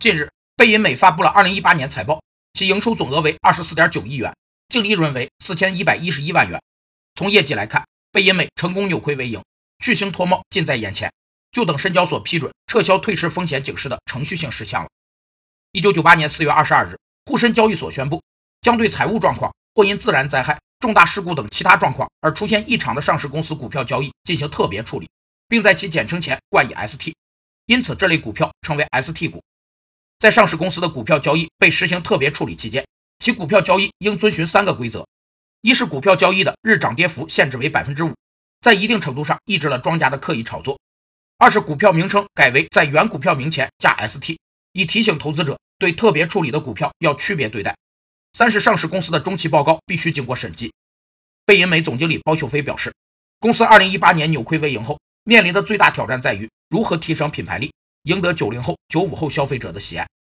近日，贝因美发布了2018年财报，其营收总额为24.9亿元，净利润为4111万元。从业绩来看，贝因美成功扭亏为盈，巨星脱帽近在眼前，就等深交所批准撤销退市风险警示的程序性事项了。1998年4月22日，沪深交易所宣布，将对财务状况或因自然灾害、重大事故等其他状况而出现异常的上市公司股票交易进行特别处理，并在其简称前冠以 ST，因此这类股票称为 ST 股。在上市公司的股票交易被实行特别处理期间，其股票交易应遵循三个规则：一是股票交易的日涨跌幅限制为百分之五，在一定程度上抑制了庄家的刻意炒作；二是股票名称改为在原股票名前加 ST，以提醒投资者对特别处理的股票要区别对待；三是上市公司的中期报告必须经过审计。贝银美总经理包秀飞表示，公司二零一八年扭亏为盈后，面临的最大挑战在于如何提升品牌力。赢得九零后、九五后消费者的喜爱。